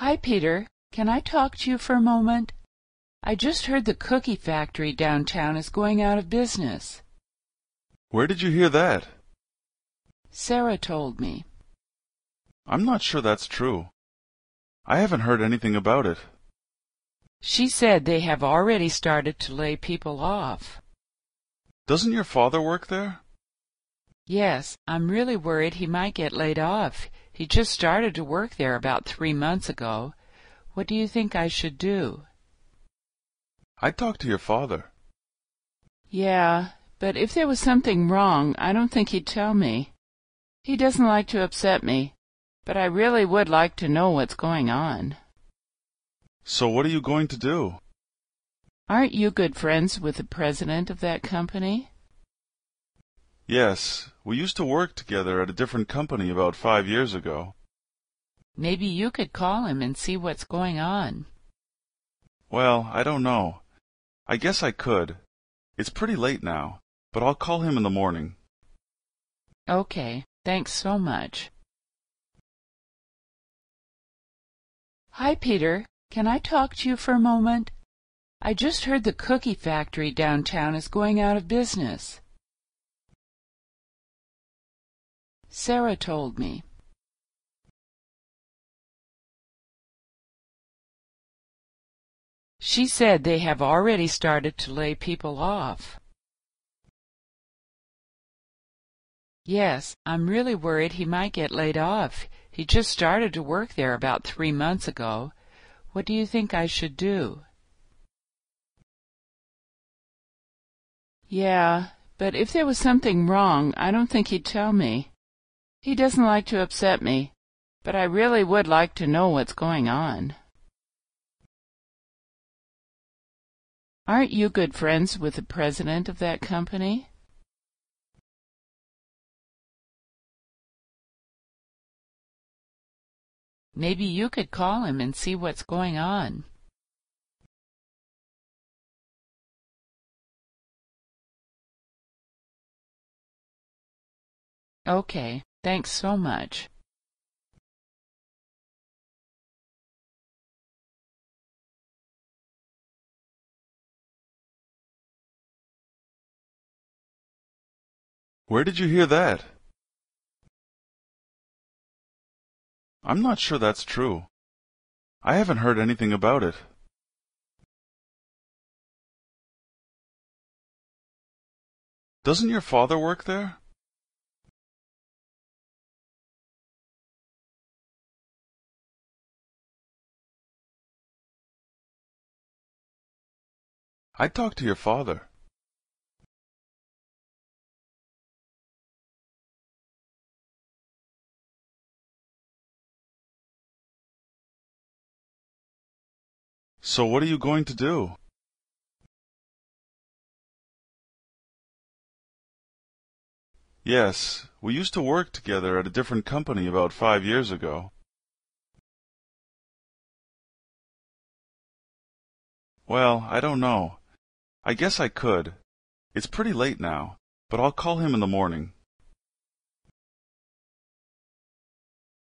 Hi, Peter. Can I talk to you for a moment? I just heard the cookie factory downtown is going out of business. Where did you hear that? Sarah told me. I'm not sure that's true. I haven't heard anything about it. She said they have already started to lay people off. Doesn't your father work there? Yes, I'm really worried he might get laid off. He just started to work there about three months ago. What do you think I should do? I'd talk to your father. Yeah, but if there was something wrong, I don't think he'd tell me. He doesn't like to upset me, but I really would like to know what's going on. So what are you going to do? Aren't you good friends with the president of that company? Yes, we used to work together at a different company about five years ago. Maybe you could call him and see what's going on. Well, I don't know. I guess I could. It's pretty late now, but I'll call him in the morning. Okay, thanks so much. Hi, Peter. Can I talk to you for a moment? I just heard the cookie factory downtown is going out of business. Sarah told me. She said they have already started to lay people off. Yes, I'm really worried he might get laid off. He just started to work there about three months ago. What do you think I should do? Yeah, but if there was something wrong, I don't think he'd tell me. He doesn't like to upset me, but I really would like to know what's going on. Aren't you good friends with the president of that company? Maybe you could call him and see what's going on. Okay, thanks so much. Where did you hear that? I'm not sure that's true. I haven't heard anything about it. Doesn't your father work there? I'd talk to your father. So what are you going to do? Yes, we used to work together at a different company about five years ago. Well, I don't know. I guess I could. It's pretty late now, but I'll call him in the morning.